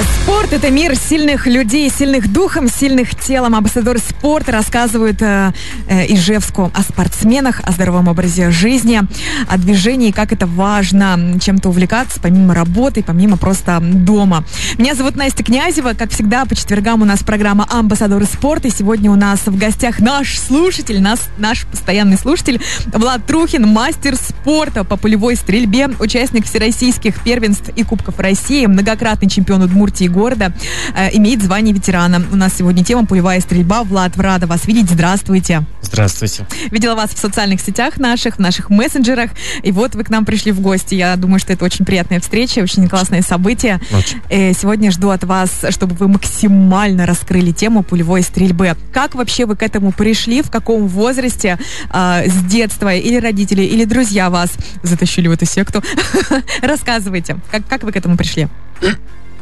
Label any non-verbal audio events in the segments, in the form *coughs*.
Спорт – это мир сильных людей, сильных духом, сильных телом. Амбассадор спорта рассказывают э, э, Ижевску о спортсменах, о здоровом образе жизни, о движении, как это важно чем-то увлекаться, помимо работы, помимо просто дома. Меня зовут Настя Князева. Как всегда, по четвергам у нас программа «Амбассадоры спорта». И сегодня у нас в гостях наш слушатель, нас, наш постоянный слушатель Влад Трухин, мастер спорта по полевой стрельбе, участник всероссийских первенств и Кубков России, многократный чемпион Удмуртии города, э, имеет звание ветерана. У нас сегодня тема «Пулевая стрельба». Влад, рада вас видеть. Здравствуйте. Здравствуйте. Видела вас в социальных сетях наших, в наших мессенджерах. И вот вы к нам пришли в гости. Я думаю, что это очень приятная встреча, очень классное событие. Очень. Э, сегодня жду от вас, чтобы вы максимально раскрыли тему пулевой стрельбы. Как вообще вы к этому пришли? В каком возрасте? э, с детства? Или родители, или друзья вас затащили в эту секту? *laughs* Рассказывайте, как, как вы к этому пришли?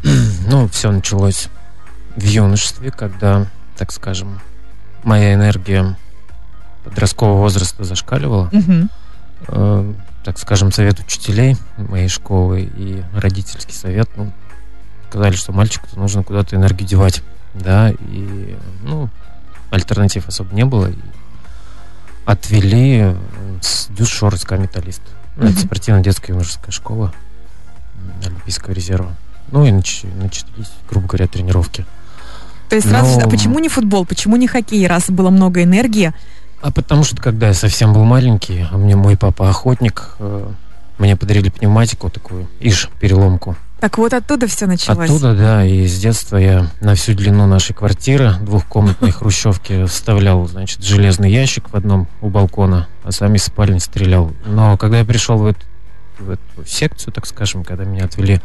*clears throat* Ну, все началось в юношестве, когда, так скажем, моя энергия подросткового возраста зашкаливала. Э, так скажем, совет учителей моей школы и родительский совет, ну, сказали, что мальчику нужно куда-то энергию девать. Да, и, ну, альтернатив особо не было. Отвели э, с Дюшорска металлист. Это спортивно-детская юношеская школа Олимпийского резерва. Ну и нач- начались, грубо говоря, тренировки. То есть сразу, Ну, а почему не футбол, почему не хоккей, раз было много энергии? А потому что, когда я совсем был маленький, а мне мой папа охотник, э, мне подарили пневматику такую, иш, переломку. Так вот оттуда все началось. Оттуда, да, и с детства я на всю длину нашей квартиры, двухкомнатной хрущевки, вставлял, значит, железный ящик в одном у балкона, а сам из спальни стрелял. Но когда я пришел в эту, в эту секцию, так скажем, когда меня отвели,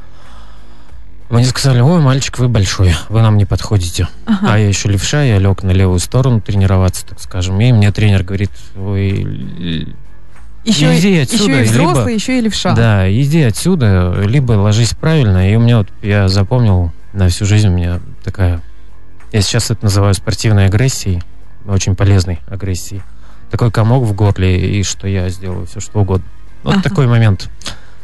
мне сказали, ой, мальчик, вы большой, вы нам не подходите. Ага. А я еще левша, я лег на левую сторону тренироваться, так скажем. И мне тренер говорит, ой, л- еще, иди отсюда, еще и взрослый, либо- еще и левша. да, иди отсюда, либо ложись правильно. И у меня вот, я запомнил на всю жизнь у меня такая, я сейчас это называю спортивной агрессией, очень полезной агрессией. Такой комок в горле, и что я сделаю все, что угодно. Вот Ага. такой момент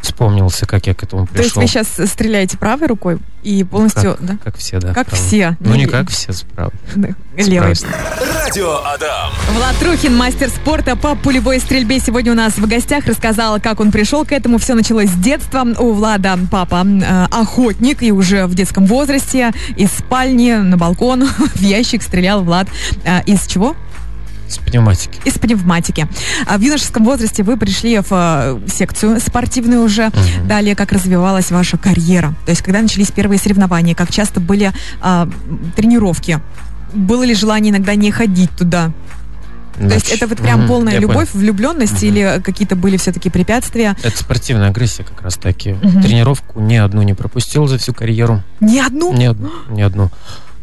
вспомнился, как я к этому То есть пришел. вы сейчас стреляете правой рукой и полностью, да? Как все, да. Как правда. все. Ну, не как все, справа. Да, Левой. Радио Адам. Влад Трухин, мастер спорта по пулевой стрельбе, сегодня у нас в гостях. Рассказал, как он пришел к этому. Все началось с детства. У Влада папа э, охотник, и уже в детском возрасте из спальни на балкон *laughs* в ящик стрелял Влад. Э, из чего? С пневматики. Из пневматики. А в юношеском возрасте вы пришли в э, секцию спортивную уже. Мгм. Далее, как развивалась ваша карьера? То есть, когда начались первые соревнования, как часто были а, тренировки? Было ли желание иногда не ходить туда? То есть это вот прям мгм, полная любовь, понял. влюбленность Мгм. или какие-то были все-таки препятствия? Это спортивная агрессия как раз таки. Мгм. Тренировку ни одну не пропустил за всю карьеру. Ни одну? Ни одну. Ни одну.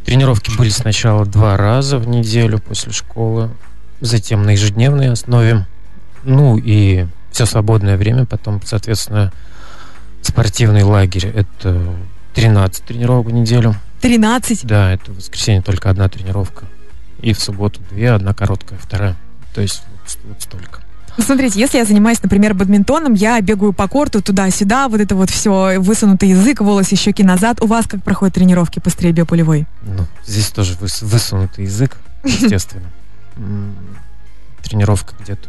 Тренировки были сначала два раза в неделю после школы, затем на ежедневной основе. Ну и все свободное время потом, соответственно, спортивный лагерь. Это 13 тренировок в неделю. 13? Да, это в воскресенье только одна тренировка. И в субботу две, одна короткая, вторая. То есть вот, вот столько. Ну, смотрите, если я занимаюсь, например, бадминтоном, я бегаю по корту туда-сюда, вот это вот все, высунутый язык, волосы, щеки назад. У вас как проходят тренировки по стрельбе пулевой? Ну, здесь тоже выс- высунутый язык, *laughs* естественно. Тренировка где-то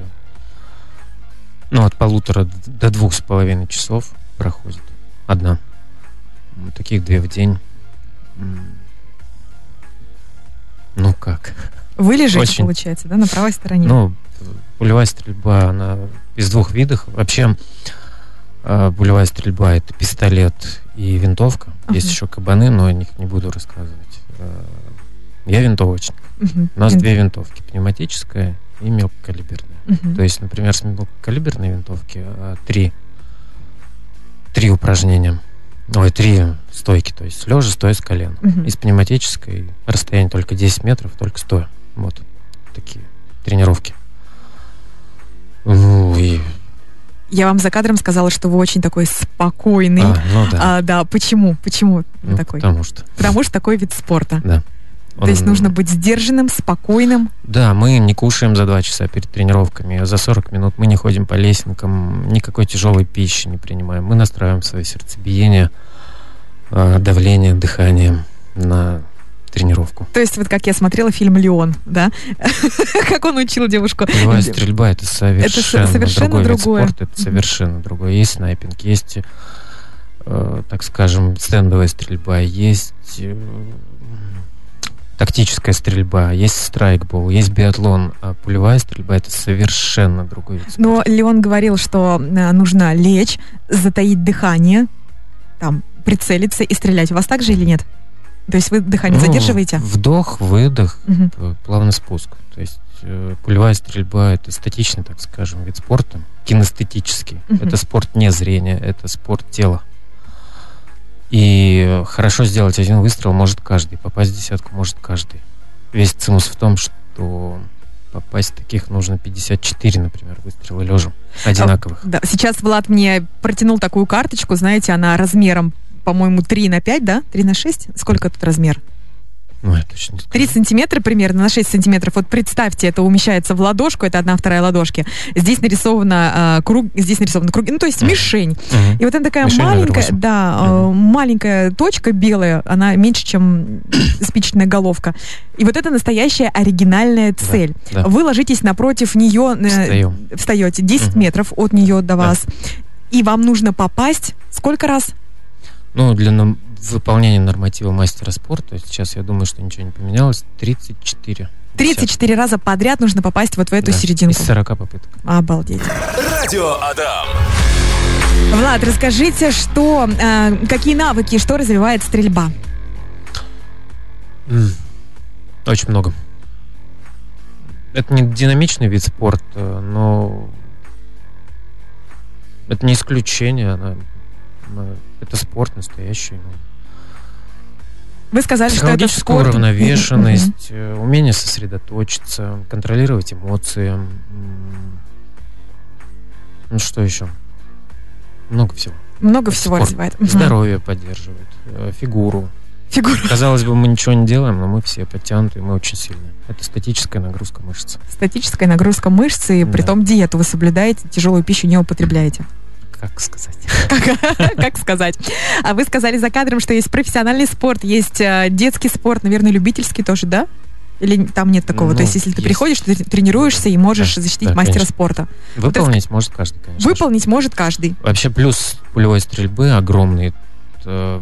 ну, от полутора до двух с половиной часов проходит. Одна. М, Таких две в день. Ну как? Вы лежите, Очень. получается, да, на правой стороне? Ну, пулевая стрельба, она из двух видов. Вообще, э, пулевая стрельба это пистолет и винтовка. Есть Ага. еще кабаны, но о них не буду рассказывать. Э, Я винтовочник. У нас две винтовки, пневматическая и мелкокалиберная. То есть, например, с мелкокалиберной винтовки а, три, три упражнения. Ой, три стойки, то есть лежа, стоя с колена. Мгм. И с пневматической расстояние только 10 метров, только стоя. Вот такие тренировки. Ну и... Я вам за кадром сказала, что вы очень такой спокойный. А, ну да. А, да, почему? Почему Ну, такой? Потому что, Потому что такой вид спорта. да. То есть нужно быть сдержанным, спокойным. Да, мы не кушаем за два часа перед тренировками, за 40 минут мы не ходим по лесенкам, никакой тяжелой пищи не принимаем. Мы настраиваем свое сердцебиение, э, давление, дыхание на тренировку. То есть вот как я смотрела фильм «Леон», да? *laughs* как он учил девушку. Боевая стрельба — это совершенно, это совершенно другой другое. вид спорта, это совершенно другое. Есть снайпинг, есть, э, так скажем, стендовая стрельба, есть э, тактическая стрельба, есть страйкбол, есть биатлон, а пулевая стрельба это совершенно другой вид спорта. Но Леон говорил, что э, нужно лечь, затаить дыхание, там, прицелиться и стрелять. У вас так же или нет? То есть вы дыхание Ну, задерживаете? Вдох, выдох, п- плавный спуск. То есть э, пулевая стрельба это статичный, так скажем, вид спорта, кинестетический. Мгм. Это спорт не зрения, это спорт тела. И хорошо сделать один выстрел может каждый, попасть в десятку может каждый. Весь цимус в том, что попасть таких нужно 54, например, выстрела лежа, одинаковых. Да, сейчас Влад мне протянул такую карточку, знаете, она размером, по-моему, 3 на 5, да? 3 на 6? Сколько тут размер? Я точно не скажу. 3 сантиметра примерно на 6 сантиметров. Вот представьте, это умещается в ладошку, это одна вторая ладошки. Здесь нарисовано э, круг, здесь нарисован круг, ну то есть Мгм. мишень. Мгм. И вот она такая Мишень маленькая, да, э, маленькая точка белая, она меньше, чем *coughs* спичечная головка. И вот это настоящая оригинальная цель. да. Вы ложитесь напротив нее, э, Встаем. встаете 10 Мгм. метров от нее до вас, и вам нужно попасть сколько раз? Ну, для выполнения норматива мастера спорта, сейчас я думаю, что ничего не поменялось, 34. 34 раза подряд нужно попасть вот в эту Да, серединку. Из 40 попыток. Обалдеть. Радио Адам. Влад, расскажите, что, э, какие навыки, что развивает стрельба? М. Очень много. Это не динамичный вид спорта, но это не исключение. Она, она- это спорт настоящий. ну. Вы сказали, что это Психологическая спорт. уравновешенность, э, умение сосредоточиться, контролировать эмоции. Ну что еще? Много всего. Много всего Спорт. развивает. Здоровье поддерживает, э, фигуру. Фигура. Казалось бы, мы ничего не делаем, но мы все подтянутые, мы очень сильные. Это статическая нагрузка мышц. Статическая нагрузка мышцы, и Да. при том диету вы соблюдаете, тяжелую пищу не употребляете. Как сказать? *laughs* Как, как сказать? А вы сказали за кадром, что есть профессиональный спорт, есть э, детский спорт, наверное, любительский тоже, да? Или там нет такого? Ну, То есть, если ты есть. приходишь, ты тренируешься и можешь Да, защитить да, мастера конечно. спорта. Выполнить может каждый, конечно. Выполнить может каждый. Вообще плюс пулевой стрельбы огромный. э,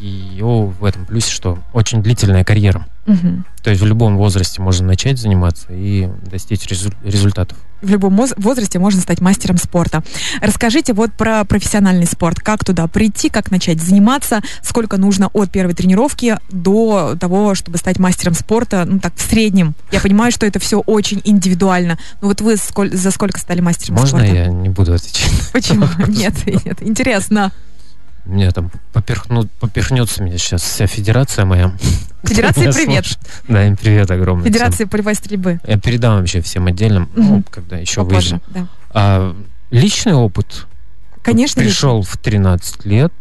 Ее в этом плюсе, что очень длительная карьера. Мгм. То есть в любом возрасте можно начать заниматься и достичь резу- результатов. В любом возрасте можно стать мастером спорта. Расскажите вот про профессиональный спорт. Как туда прийти, как начать заниматься, сколько нужно от первой тренировки до того, чтобы стать мастером спорта, ну так, в среднем. Я понимаю, что это все очень индивидуально. Но вот вы сколь- за сколько стали мастером Можно спорта? я не буду отвечать? Почему? Нет, нет, интересно. Мне там поперхнут, поперхнется меня сейчас вся федерация моя. Федерации Меня привет. слушает. Да, им привет огромный. всем. Федерации полевой стрельбы. Я передам вообще всем отдельно, ну, Мгм. когда еще Попозже, выйдем. да. А личный опыт Конечно, пришел в 13 лет,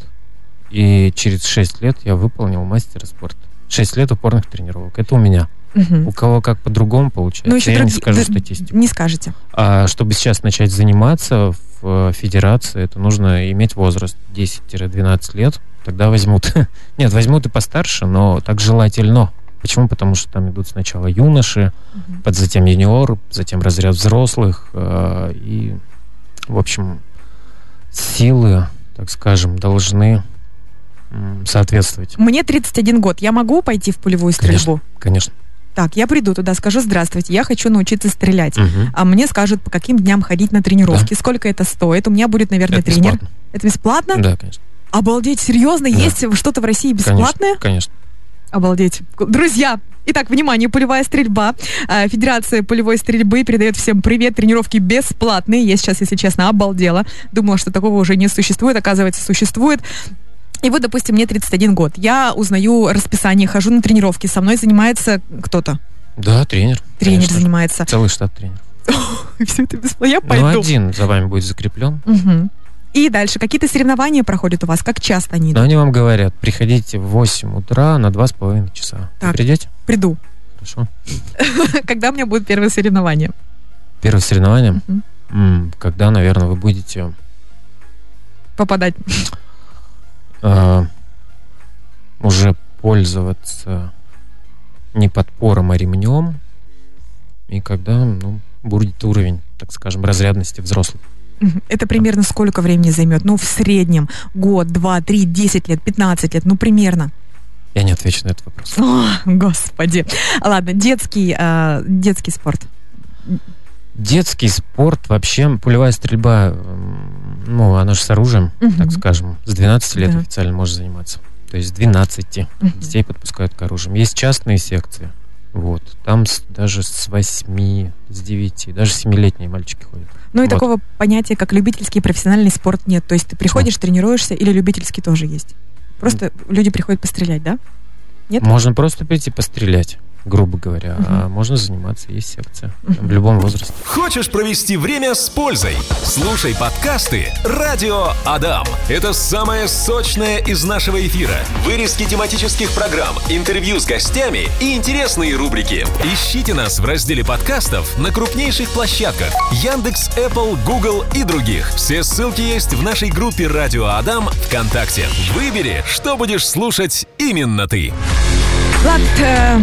и через 6 лет я выполнил мастера спорта. 6 лет упорных тренировок. Это у меня. Мгм. У кого как по-другому получается, Ну, еще я не други- скажу статистику. Не скажете. А чтобы сейчас начать заниматься в э, федерации, это нужно иметь возраст 10-12 лет. Тогда возьмут. *laughs* Нет, возьмут и постарше, но так желательно. Почему? Потому что там идут сначала юноши, Мгм. под затем юниор, затем разряд взрослых. э, И, в общем, силы, так скажем, должны соответствовать. Мне 31 год. Я могу пойти в полевую стрельбу? Конечно. Так, я приду туда, скажу здравствуйте, я хочу научиться стрелять. Мгм. А мне скажут, по каким дням ходить на тренировки, сколько это стоит. У меня будет, наверное, Это тренер. бесплатно. Это бесплатно? Да, конечно. Обалдеть, серьезно? Да. Есть что-то в России бесплатное? Конечно, конечно. Обалдеть. Друзья, итак, внимание, полевая стрельба. А, Федерация полевой стрельбы передает всем привет. Тренировки бесплатные. Я сейчас, если честно, обалдела. Думала, что такого уже не существует. Оказывается, существует. И вот, допустим, мне 31 год. Я узнаю расписание, хожу на тренировки. Со мной занимается кто-то. Да, тренер. Тренер конечно занимается. Целый штат тренеров. *laughs* Все это бесплатно. Я Ну, пойду. один за вами будет закреплен. Мгм. И дальше, какие-то соревнования проходят у вас? Как часто они идут? они вам говорят, приходите в 8 утра на 2,5 часа. Так. Вы придете? Приду. Хорошо. *laughs* Когда у меня будут первые соревнования? Первое соревнование? Мгм. М, Когда, наверное, вы будете Попадать. Э, уже пользоваться не подпором, а ремнем. И когда ну, будет уровень, так скажем, разрядности взрослых. Это примерно сколько времени займет? Ну, в среднем год, два, три, десять лет, 15 лет, ну, примерно. Я не отвечу на этот вопрос. О, господи. Ладно, детский, э, детский спорт. Детский спорт, вообще пулевая стрельба, ну, она же с оружием, Мгм. так скажем, с 12 лет Да. официально можно заниматься. То есть с 12 Мгм. детей подпускают к оружию. Есть частные секции, вот, там с- даже с 8, с 9, даже 7-летние мальчики ходят. Ну и Вот. такого понятия, как любительский и профессиональный спорт нет. То есть ты приходишь, тренируешься, или любительский тоже есть? Просто люди приходят пострелять, да? Нет? Можно просто прийти пострелять, грубо говоря, а Мгм. можно заниматься, есть секция, в любом возрасте. Хочешь провести время с пользой? Слушай подкасты «Радио Адам». Это самое сочное из нашего эфира. Вырезки тематических программ, интервью с гостями и интересные рубрики. Ищите нас в разделе подкастов на крупнейших площадках Яндекс, Apple, Google и других. Все ссылки есть в нашей группе «Радио Адам» ВКонтакте. Выбери, что будешь слушать именно ты. Влад э,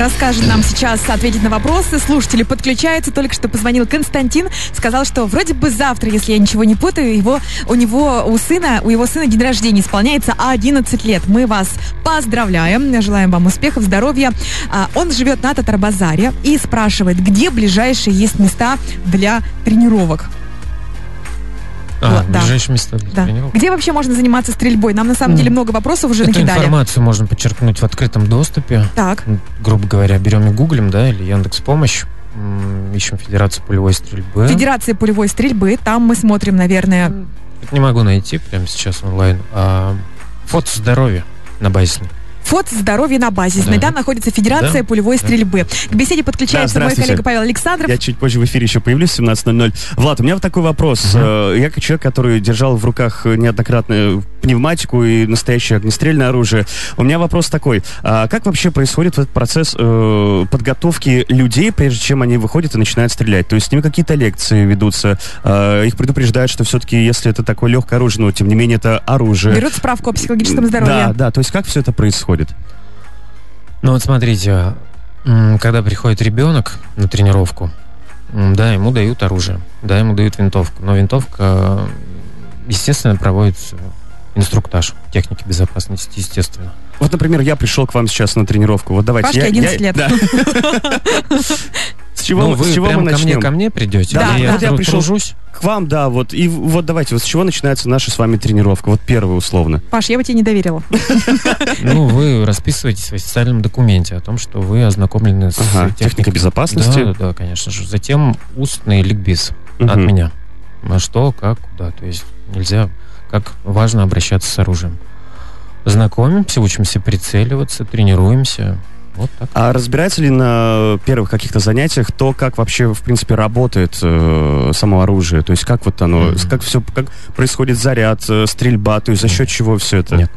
расскажет нам сейчас, ответить на вопросы. Слушатели подключаются. Только что позвонил Константин. Сказал, что вроде бы завтра, если я ничего не путаю, его, у него, у сына, у его сына день рождения исполняется 11 лет. Мы вас поздравляем. Желаем вам успехов, здоровья. А, он живет на Татарбазаре и спрашивает, где ближайшие есть места для тренировок. А, Вот, да. места для Да. тренировок. Где вообще можно заниматься стрельбой? Нам на самом деле много вопросов уже Эту накидали. информацию можно подчеркнуть в открытом доступе. Так. Грубо говоря, берем и гуглим, да, или Яндекс Помощь, ищем Федерацию пулевой стрельбы. Федерация пулевой стрельбы. Там мы смотрим, наверное, Это не могу найти прямо сейчас онлайн. А, фото здоровья на базе. Фото здоровья на базисной. Да. Там находится Федерация Да. пулевой Да. стрельбы. К беседе подключается Да, мой коллега Павел Александров. Я чуть позже в эфире еще появлюсь в 17.00. Влад, у меня вот такой вопрос. Э, Я как человек, который держал в руках неоднократно пневматику и настоящее огнестрельное оружие, у меня вопрос такой. А как вообще происходит этот процесс э, подготовки людей, прежде чем они выходят и начинают стрелять? То есть с ними какие-то лекции ведутся, э, их предупреждают, что все-таки, если это такое легкое оружие, но тем не менее это оружие. Берут справку о психологическом Да, здоровье. да, то есть как все это происходит? Ну вот смотрите, когда приходит ребенок на тренировку, да, ему дают оружие, да, ему дают винтовку, но винтовка, естественно, проводится инструктаж техники безопасности, естественно. Вот, например, я пришел к вам сейчас на тренировку. Вот давайте. Пашке я, 11 я- лет. да. *laughs* С чего, ну, мы- вы с чего прям мы ко мне, начнем? ко мне придете, Да, да. я, Я пришел- тружусь? К вам, да, вот. И вот давайте, вот с чего начинается наша с вами тренировка? Вот первая условно. Паш, я бы тебе не доверила. *laughs* Ну, вы расписываетесь в официальном документе о том, что вы ознакомлены с Ага, техникой безопасности. Да, да, конечно же. Затем устный ликбез от меня. На что, как, куда. То есть нельзя, как важно обращаться с оружием. Знакомимся, учимся прицеливаться, тренируемся. Вот так. А разбирается ли на первых каких-то занятиях то, как вообще, в принципе, работает э, само оружие? То есть как вот оно, Мгм. как все, как происходит заряд, э, стрельба, то есть за счет чего все это? Нет.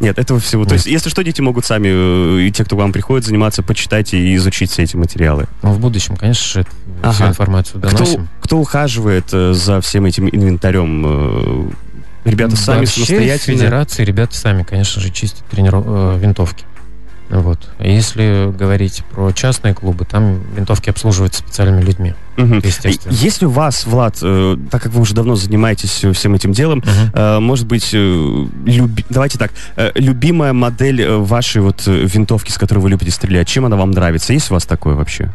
Нет, этого всего. То Нет. есть, если что, дети могут сами, э, и те, кто к вам приходит заниматься, почитать и изучить все эти материалы. Но в будущем, конечно Ага. всю информацию Кто, доносим. кто ухаживает э, за всем этим инвентарем? Э, Ребята сами Вообще, в самостоятельно? федерации ребята сами, конечно же, чистят трениров... винтовки. Вот. Если говорить про частные клубы, там винтовки обслуживаются специальными людьми, Мгм. естественно. Если у вас, Влад, э, так как вы уже давно занимаетесь э, всем этим делом, Мгм. э, может быть, э, люби- давайте так, э, любимая модель э, вашей вот э, винтовки, с которой вы любите стрелять, чем она вам нравится? Есть у вас такое вообще?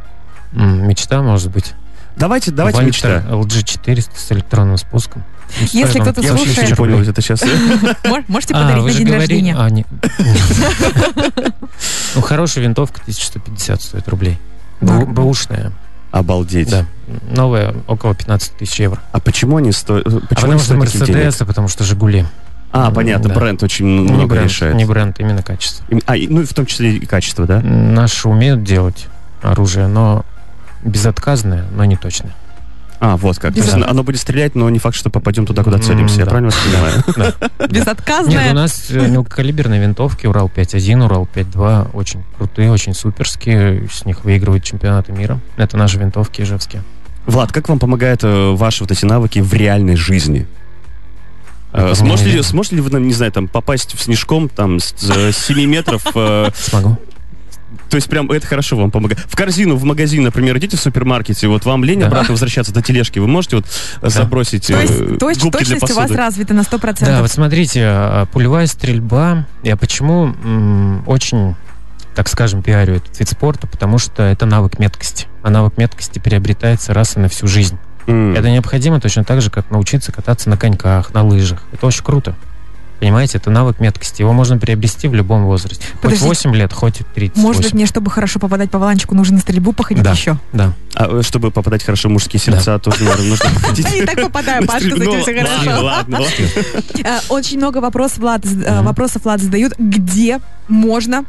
Мечта, может быть. Давайте, давайте мечта. LG400 с электронным спуском. Ну, Если кто-то Я тысячу вообще слушает- не понял, это сейчас... *laughs* Мож- Можете А, подарить вы на день рождения. а, *laughs* Ну, хорошая винтовка 1150 стоит рублей. Бэушная, Обалдеть. да. Новая около 15 тысяч евро. А почему они стоят? А Почему потому они что стоят? Мерседес, а потому что Жигули. А, понятно, Да. бренд очень Не много бренд, решает. не бренд, именно качество. А, ну и в том числе и качество, да? Наши умеют делать оружие, но безотказное, но не точное. А, вот как. Без То есть оно будет стрелять, но не факт, что попадем туда, куда целимся. Я да. правильно вас понимаю? *laughs* Да. Нет, Безотказная. у нас э, мелкокалиберные винтовки Урал 5.1, Урал 5.2 очень крутые, очень суперские. С них выигрывают чемпионаты мира. Это наши винтовки ижевские. Влад, как вам помогают э, ваши вот эти навыки в реальной жизни? Э, Это Сможете ли, сможете ли вы, нам, не знаю, там, попасть в снежком там с 7 метров? э, Смогу. То есть прям это хорошо вам помогает. В корзину, в магазин, например, идите в супермаркете, вот вам лень Да. обратно возвращаться до тележки, вы можете вот э, забросить То э, есть, то есть губки для точность у вас посуды? развита на 100%. Да, вот смотрите, а, пулевая стрельба, я почему м, очень, так скажем, пиарю этот вид спорта, потому что это навык меткости. А навык меткости приобретается раз и на всю жизнь. М. Это необходимо точно так же, как научиться кататься на коньках, на лыжах. Это очень круто. Понимаете, это навык меткости. Его можно приобрести в любом возрасте. Хоть Подождите. 8 лет, хоть 38. Может быть, мне, чтобы хорошо попадать по валанчику, нужно на стрельбу походить Да. еще? Да. А э, чтобы попадать хорошо в мужские сердца, тоже, наверное, нужно *laughs* ходить. Я так попадаю, Пашка, за Ну, хорошо. Ладно. Э, Очень много вопросов Влад, з- э, вопросов Влад задают, где можно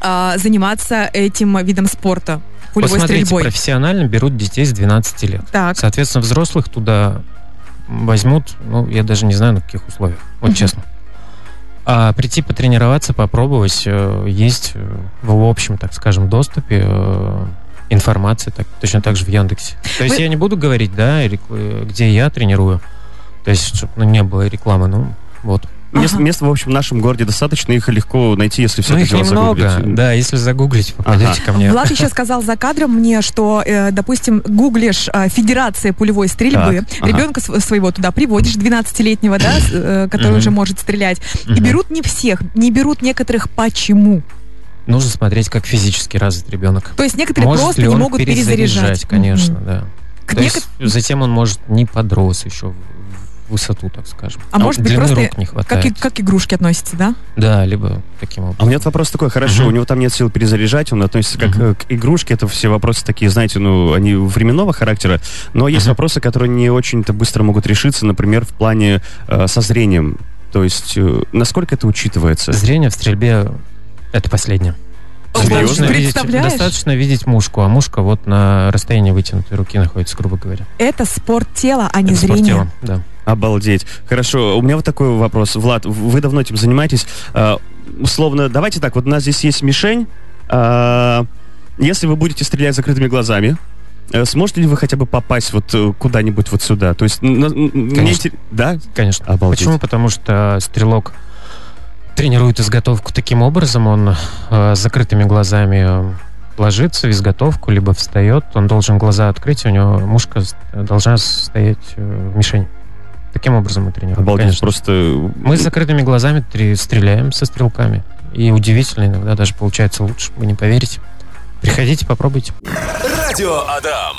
а, заниматься этим видом спорта, пулевой Посмотрите, стрельбой. профессионально берут детей с 12 лет. Так, Соответственно, взрослых туда возьмут, ну, я даже не знаю, на каких условиях, вот Мгм. честно. А прийти потренироваться, попробовать, э, есть э, в общем, так скажем, доступе э, информация, так, точно так же в Яндексе. То есть Вы- я не буду говорить, да, где я тренирую, то есть, чтобы ну, не было рекламы, ну, вот. Мест, Ага. мест, в общем, в нашем городе достаточно, их легко найти, если все это дело немного, загуглить. да, если загуглить, попадете Ага. ко мне. Влад еще сказал за кадром мне, что, э, допустим, гуглишь э, Федерация пулевой стрельбы, Так, ага. ребенка св- своего туда приводишь, 12-летнего, да, с- э, который уже может стрелять, и берут не всех, не берут некоторых почему? Нужно смотреть, как физически развит ребенок. То есть некоторые может просто ли не он могут перезаряжать. конечно, Мгм. да. То неко- есть затем он может не подрос еще высоту, так скажем. А может быть, просто рук не как, хватает. и- как игрушки относятся, да? Да, либо таким А у образом. меня вопрос такой, хорошо, Мгм. у него там нет сил перезаряжать, он относится как э, к игрушке, это все вопросы такие, знаете, ну, они временного характера, но есть Мгм. вопросы, которые не очень-то быстро могут решиться, например, в плане э, со зрением. То есть, э, насколько это учитывается? Зрение в стрельбе это последнее. Серьезно? Достаточно видеть, Представляешь? достаточно видеть мушку, а мушка вот на расстоянии вытянутой руки находится, грубо говоря. Это спорт тела, а не Это спорт зрение. тела, Да. Обалдеть. Хорошо, у меня вот такой вопрос. Влад, вы давно этим занимаетесь. Э, условно, давайте так, вот у нас здесь есть мишень. Э, если вы будете стрелять закрытыми глазами, э, сможете ли вы хотя бы попасть вот э, куда-нибудь вот сюда? То есть, мне Конечно. интер- Да? Конечно. Обалдеть. Почему? Потому что стрелок тренирует изготовку таким образом, он э, с закрытыми глазами э, ложится в изготовку, либо встает, он должен глаза открыть, у него мушка должна стоять э, в мишень. Таким образом мы тренируем. Обалдеть, конечно. просто... Мы с закрытыми глазами стреляем со стрелками. И удивительно, иногда даже получается лучше, вы не поверите. Приходите, попробуйте. Радио Адам.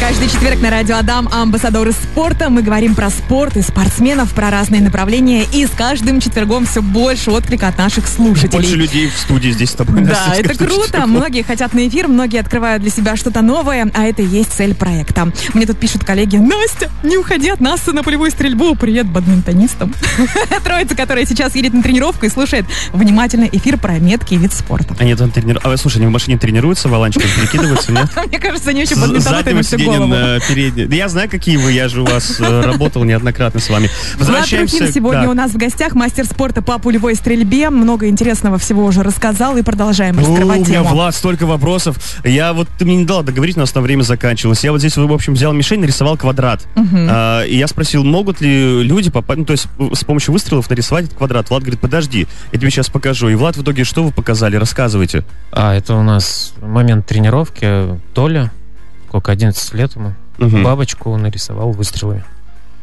Каждый четверг на радио Адам амбассадоры спорта. Мы говорим про спорт и спортсменов, про разные направления. И с каждым четвергом все больше отклика от наших слушателей. Больше людей в студии здесь с тобой. Да, это круто. что- Многие хотят на эфир, многие открывают для себя что-то новое, а это и есть цель проекта. Мне тут пишут коллеги, Настя, не уходи от нас на полевую стрельбу. Привет бадминтонистам. *laughs* Троица, которая сейчас едет на тренировку и слушает внимательно эфир про меткий вид спорта. Они там тренируются. А, слушай, они в машине тренируются, валанчиком перекидываются, нет? *laughs* Мне кажется, они бадминтонаты заднего на всю голову. Да я знаю, какие вы, я же у вас э, работал неоднократно с вами. Влад Трухин сегодня Так. у нас в гостях, мастер спорта по пулевой стрельбе. Много интересного всего уже рассказал и продолжаем О, у раскрывать меня, тему. Влад, столько вопросов. Я вот, ты мне не дала договорить, у нас там время заканчивалось. Я вот здесь, в общем, взял мишень, нарисовал квадрат. А, и я спросил, могут ли люди попасть, ну, то есть с помощью выстрелов нарисовать этот квадрат. Влад говорит, подожди, я тебе сейчас покажу. И Влад, в итоге, что вы показали? Рассказывайте. А, это у нас момент тренировки. Толя, сколько, 11 лет ему, Мгм. бабочку нарисовал выстрелами.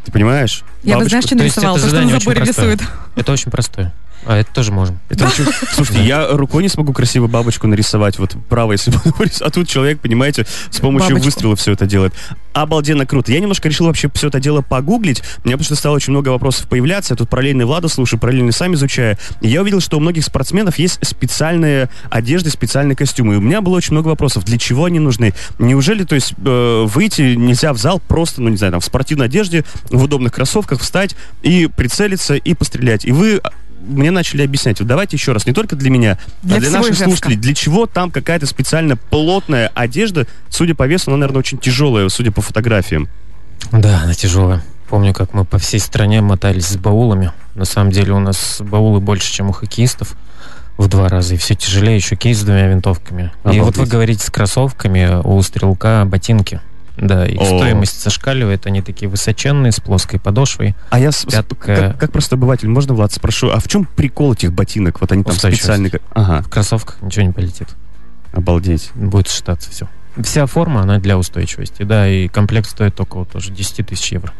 Ты понимаешь? Я бы, знаешь, что это То, что на заборе рисует. Это очень простое. А это тоже можем. Это очень- *laughs* Слушайте, я рукой не смогу красиво бабочку нарисовать, вот право, если *laughs* буду. А тут человек, понимаете, с помощью Бабочку. выстрела все это делает. Обалденно круто. Я немножко решил вообще все это дело погуглить. У меня потому что стало очень много вопросов появляться. Я тут параллельно Влада слушаю, параллельно сам изучаю. И я увидел, что у многих спортсменов есть специальные одежды, специальные костюмы. И у меня было очень много вопросов. Для чего они нужны? Неужели, то есть, э, выйти нельзя в зал просто, ну, не знаю, там, в спортивной одежде, в удобных кроссовках встать и прицелиться и пострелять? И вы мне начали объяснять. Вот давайте еще раз, не только для меня, Для а для наших Ижевска. слушателей. Для чего там какая-то специально плотная одежда, судя по весу, она, наверное, очень тяжелая, судя по фотографиям. Да, она тяжелая. Помню, как мы по всей стране мотались с баулами. На самом деле у нас баулы больше, чем у хоккеистов в два раза. И все тяжелее, еще кейс с двумя винтовками. Обалдеть. И вот вы говорите с кроссовками, у стрелка ботинки. Да, их О. стоимость зашкаливает, они такие высоченные, с плоской подошвой. А я, Пятка. как, как просто обыватель, можно, Влад, спрошу, а в чем прикол этих ботинок? Вот они там специальные... Ага, В кроссовках ничего не полетит. обалдеть. Будет шататься все. Вся форма, она для устойчивости, да, и комплект стоит около тоже 10 тысяч евро.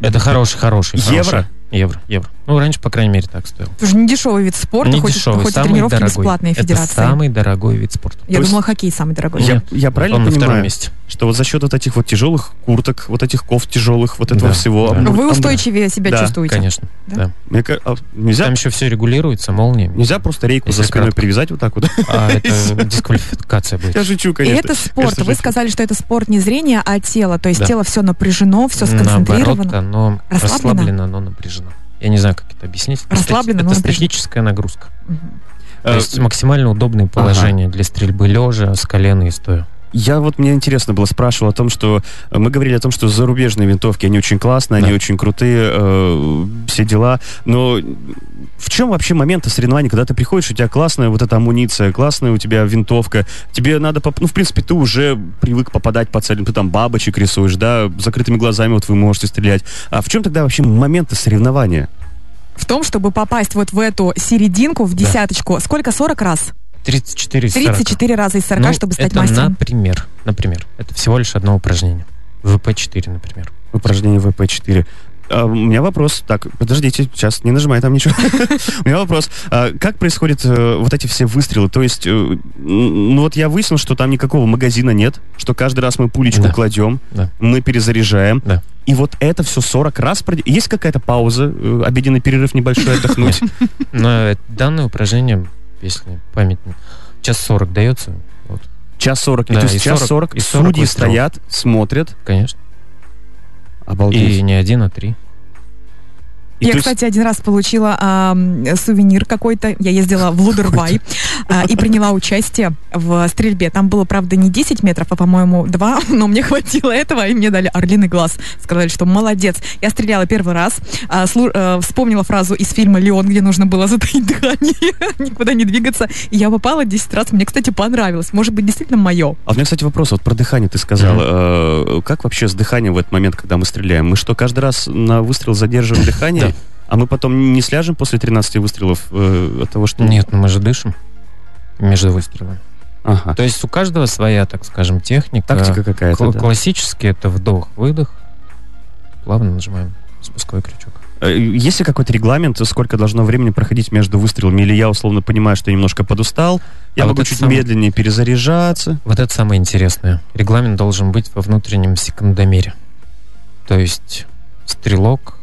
Это хороший, хороший. Евро? хороший. Евро, евро. Ну, раньше, по крайней мере, так стоил. Это же не дешевый вид спорта, Не хоть, дешевый, хоть и самый тренировки дорогой. бесплатные Это федерации. самый дорогой вид спорта. Я То есть- думала, хоккей самый дорогой. Я, Нет, я правильно он на втором понимаю, месте. что вот за счет вот этих вот тяжелых курток, вот этих кофт тяжелых, вот этого Да, всего... да. ам- Вы устойчивее себя Да, чувствуете. Конечно, Да? да. Мне а нельзя, Там еще все регулируется молниями. нельзя просто рейку Если за спиной кратко. привязать вот так вот? А *laughs* это дисквалификация будет. Я шучу, И конечно. это спорт. Вы сказали, что это спорт не зрения, а тело. То есть тело все напряжено, все Наоборот, сконцентрировано. оно Расслаблено? расслаблено, но напряжено. Я не знаю, как это объяснить. Это Расслаблено, стати- но Это напряжено. статическая нагрузка. Мгм. То Э, есть максимально удобные положения для стрельбы лежа, с колена и стоя. Я вот, мне интересно было, спрашивал о том, что э, мы говорили о том, что зарубежные винтовки, они очень классные, они Да. очень крутые, э, все дела, но в чем вообще момент соревнований, когда ты приходишь, у тебя классная вот эта амуниция, классная у тебя винтовка, тебе надо, поп- ну, в принципе, ты уже привык попадать по целям, ты там бабочек рисуешь, да, закрытыми глазами вот вы можете стрелять. А в чем тогда вообще моменты соревнования? В том, чтобы попасть вот в эту серединку, в Да. десяточку, сколько? 40 раз? 34 из 40. 34 раза из 40, Ну, чтобы стать это мастером. например. Например. Это всего лишь одно упражнение. ВП-4, например. Упражнение ВП-4. А, у меня вопрос. Так, подождите, сейчас не нажимай там ничего. *laughs* У меня вопрос. А, как происходят э, вот эти все выстрелы? То есть, э, ну вот я выяснил, что там никакого магазина нет, что каждый раз мы пулечку Да. кладем, Да. мы перезаряжаем. Да. И вот это все 40 раз. Есть какая-то пауза, э, обеденный перерыв небольшой отдохнуть? *laughs* Но э, данное упражнение, если память не... Час 40 дается. Час 40. И Да, то есть и час 40, 40, и 40 судьи выстрелов. стоят, смотрят. конечно. Обалдеть. И не один, а три. И Я, то есть- кстати, один раз получила ам, сувенир какой-то. Я ездила в Лудервай а, и приняла участие в стрельбе. Там было, правда, не 10 метров, а, по-моему, 2, *laughs* но мне хватило этого, и мне дали орлиный глаз. Сказали, что молодец. Я стреляла первый раз, а, слу- э, вспомнила фразу из фильма «Леон», где нужно было *laughs* затаить дыхание, *laughs* никуда не двигаться. И я попала 10 раз. Мне, кстати, понравилось. Может быть, действительно мое. А у меня, кстати, вопрос вот про дыхание ты сказал. Э, Как вообще с дыханием в этот момент, когда мы стреляем? Мы что, каждый раз на выстрел задерживаем дыхание? А мы потом не сляжем после 13 выстрелов э, от того, что... Нет, ну мы же дышим между выстрелами. Ага. То есть у каждого своя, так скажем, техника. Тактика какая-то, Кл- да. Классически это вдох, выдох. Плавно нажимаем спусковой крючок. Э, Есть ли какой-то регламент, сколько должно времени проходить между выстрелами? Или я условно понимаю, что немножко подустал, я А вот могу это чуть самое- медленнее перезаряжаться? Вот это самое интересное. Регламент должен быть во внутреннем секундомере. То есть стрелок,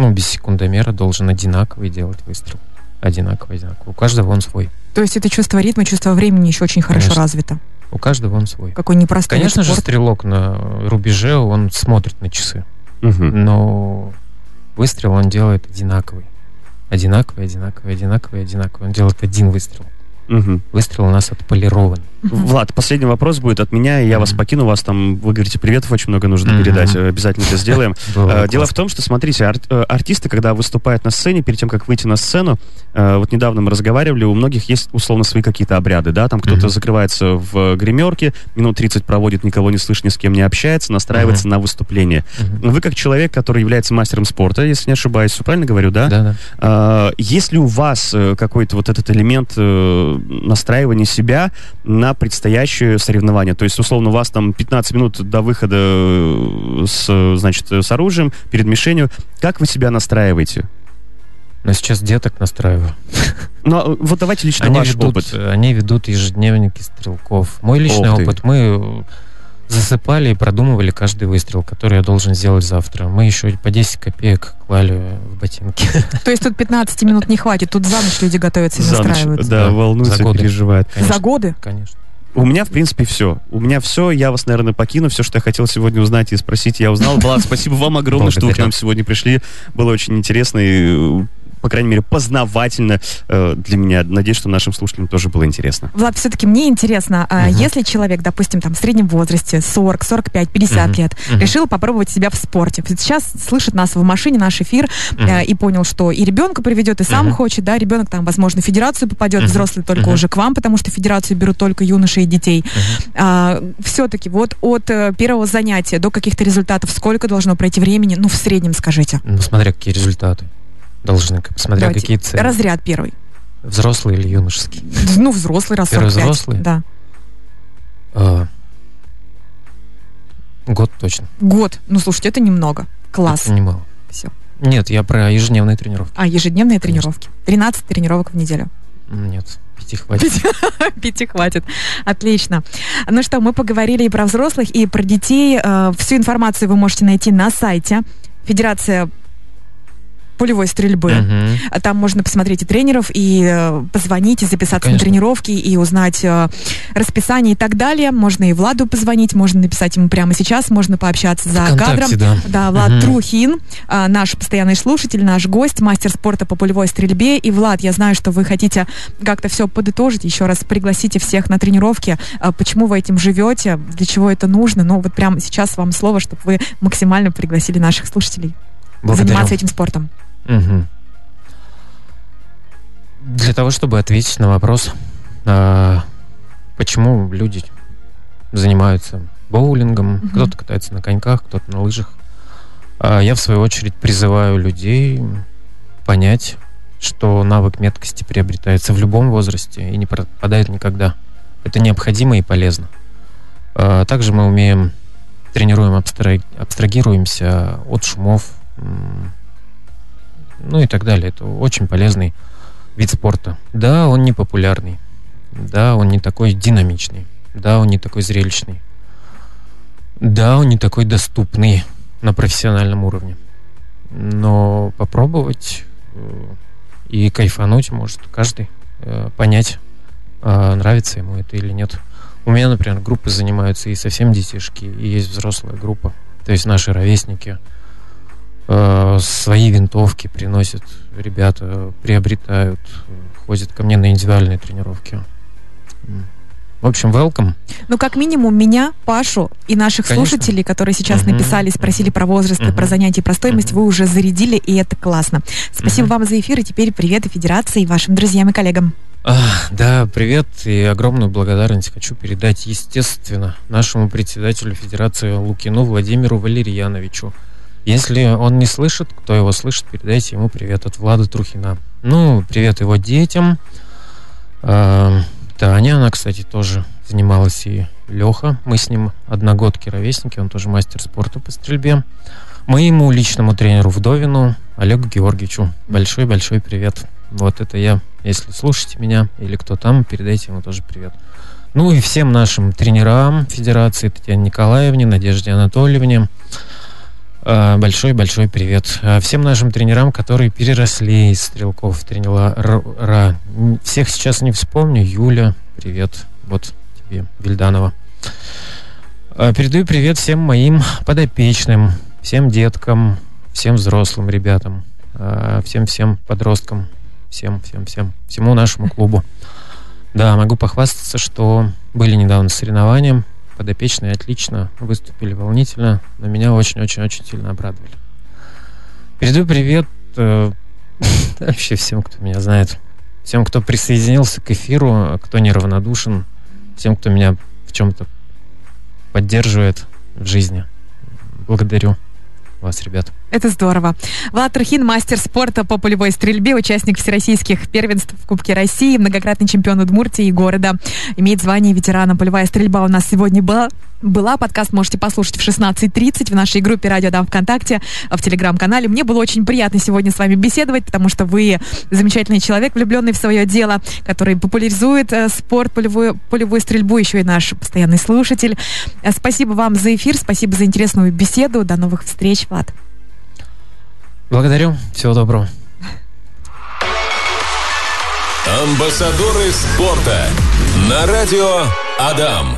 ну, без секундомера должен одинаковый делать выстрел. Одинаковый, одинаковый. У каждого он свой. То есть это чувство ритма, чувство времени еще очень хорошо Конечно. развито. У каждого он свой. Какой непростой Конечно же, спорта. стрелок на рубеже, он смотрит на часы. Мгм. Но выстрел он делает одинаковый. Одинаковый, одинаковый, одинаковый, одинаковый. Он делает один выстрел. Мгм. Выстрел у нас отполирован. Влад, последний вопрос будет от меня, и я вас покину, вас там, вы говорите, приветов очень много нужно передать, э, обязательно это сделаем. *laughs* Э, Дело в том, что, смотрите, ар- э, артисты, когда выступают на сцене, перед тем, как выйти на сцену, вот недавно мы разговаривали, у многих есть, условно, свои какие-то обряды, да, там кто-то закрывается в гримерке, минут 30 проводит, никого не слышит, ни с кем не общается, настраивается на выступление. Вы, как человек, который является мастером спорта, если не ошибаюсь, правильно говорю, да? Да, да. А, Есть ли у вас какой-то вот этот элемент настраивания себя на предстоящее соревнование? То есть, условно, у вас там 15 минут до выхода э, с, значит, э, с оружием перед мишенью. Как вы себя настраиваете? Но сейчас деток настраиваю. *laughs* Ну, а, вот давайте лично Они ваш ведут, опыт. они ведут ежедневники стрелков. Мой личный Ох ты. опыт. Мы э, засыпали и продумывали каждый выстрел, который я должен сделать завтра. Мы еще по 10 копеек клали в ботинки. То есть тут 15 минут не хватит, тут за ночь люди готовятся и За ночь, настраиваются. да, Да, волнуются, за годы. переживают. Конечно, За годы? Конечно. У меня, в принципе, все. У меня все. Я вас, наверное, покину. Все, что я хотел сегодня узнать и спросить, я узнал. Влад, спасибо вам огромное, что вы к нам сегодня пришли. Было очень интересно. И по крайней мере, познавательно э, для меня. Надеюсь, что нашим слушателям тоже было интересно. Влад, все-таки мне интересно, угу. если человек, допустим, там в среднем возрасте 40, 45, 50 угу. лет, угу. решил попробовать себя в спорте, сейчас слышит нас в машине, наш эфир, угу. э, и понял, что и ребенка приведет, и сам угу. хочет, да, ребенок там, возможно, в федерацию попадет, угу. взрослый только угу. уже к вам, потому что федерацию берут только юноши и детей. Угу. А, все-таки вот от э, первого занятия до каких-то результатов сколько должно пройти времени? Ну, в среднем скажите. Ну, смотря какие результаты должны, смотря Давайте. какие цели. Разряд первый. Взрослый или юношеский? Ну, взрослый раз Первый 45. взрослый? Да. А, год точно. Год. Ну, слушайте, это немного. Класс. Это немало. Все. Нет, я про ежедневные тренировки. А, ежедневные Конечно. тренировки. 13 тренировок в неделю. Нет, пяти хватит. *laughs* Пяти хватит. Отлично. Ну что, мы поговорили и про взрослых, и про детей. Э, всю информацию вы можете найти на сайте Федерация полевой стрельбы. Угу. Там можно посмотреть и тренеров, и э, позвонить, и записаться Конечно. на тренировки, и узнать э, расписание и так далее. Можно и Владу позвонить, можно написать ему прямо сейчас, можно пообщаться за кадром. Да. да, Влад угу. Трухин, э, наш постоянный слушатель, наш гость, мастер спорта по полевой стрельбе. И, Влад, я знаю, что вы хотите как-то все подытожить, еще раз пригласите всех на тренировки. Почему вы этим живете, для чего это нужно? Ну, вот прямо сейчас вам слово, чтобы вы максимально пригласили наших слушателей Благодарю. заниматься этим спортом. Угу. Для того, чтобы ответить на вопрос, а, почему люди занимаются боулингом, угу. кто-то катается на коньках, кто-то на лыжах, а, я в свою очередь призываю людей понять, что навык меткости приобретается в любом возрасте и не пропадает никогда. Это необходимо и полезно. А, также мы умеем, тренируем, абстрагируемся от шумов, ну и так далее. Это очень полезный вид спорта. Да, он не популярный. Да, он не такой динамичный. Да, он не такой зрелищный. Да, он не такой доступный на профессиональном уровне. Но попробовать э, и кайфануть может каждый, э, понять, э, нравится ему это или нет. У меня, например, группы занимаются и совсем детишки, и есть взрослая группа. То есть наши ровесники – Э, свои винтовки приносят ребята, приобретают, ходят ко мне на индивидуальные тренировки. В общем, welcome. Ну, как минимум, меня, Пашу и наших Конечно. слушателей, которые сейчас uh-huh. написали, спросили uh-huh. про возраст, uh-huh. про занятия, про стоимость, вы уже зарядили, и это классно. Спасибо вам за эфир, и теперь привет и Федерации, и вашим друзьям и коллегам. А, да, привет и огромную благодарность хочу передать, естественно, нашему председателю Федерации Лукину Владимиру Валерьяновичу, если он не слышит, кто его слышит, передайте ему привет от Влада Трухина. Ну, привет его детям. Э, Таня, она, кстати, тоже занималась и Леха. Мы с ним одногодки ровесники, он тоже мастер спорта по стрельбе. Моему личному тренеру Вдовину, Олегу Георгиевичу, большой-большой привет. Вот это я. Если слушаете меня или кто там, передайте ему тоже привет. Ну и всем нашим тренерам Федерации, Татьяне Николаевне, Надежде Анатольевне, Большой-большой привет а, всем нашим тренерам, которые переросли из стрелков тренера. Всех сейчас не вспомню. Юля, привет. Вот тебе, Вильданова. А, передаю привет всем моим подопечным, всем деткам, всем взрослым ребятам, всем-всем подросткам, всем-всем-всем, всему нашему клубу. Да, могу похвастаться, что были недавно соревнования подопечные отлично выступили волнительно, но меня очень-очень-очень сильно обрадовали. Передаю привет э, *laughs* вообще всем, кто меня знает, всем, кто присоединился к эфиру, кто неравнодушен, всем, кто меня в чем-то поддерживает в жизни. Благодарю вас, ребят. Это здорово. Влад Трухин, мастер спорта по полевой стрельбе, участник всероссийских первенств в Кубке России, многократный чемпион Удмуртии и города. Имеет звание ветерана. Полевая стрельба у нас сегодня была. Была. Подкаст можете послушать в 16.30 в нашей группе «Радио Дам ВКонтакте», в Телеграм-канале. Мне было очень приятно сегодня с вами беседовать, потому что вы замечательный человек, влюбленный в свое дело, который популяризует э, спорт, полевую, полевую стрельбу, еще и наш постоянный слушатель. Э, спасибо вам за эфир, спасибо за интересную беседу. До новых встреч, Влад. Благодарю. Всего доброго. Амбассадоры спорта на радио Адам.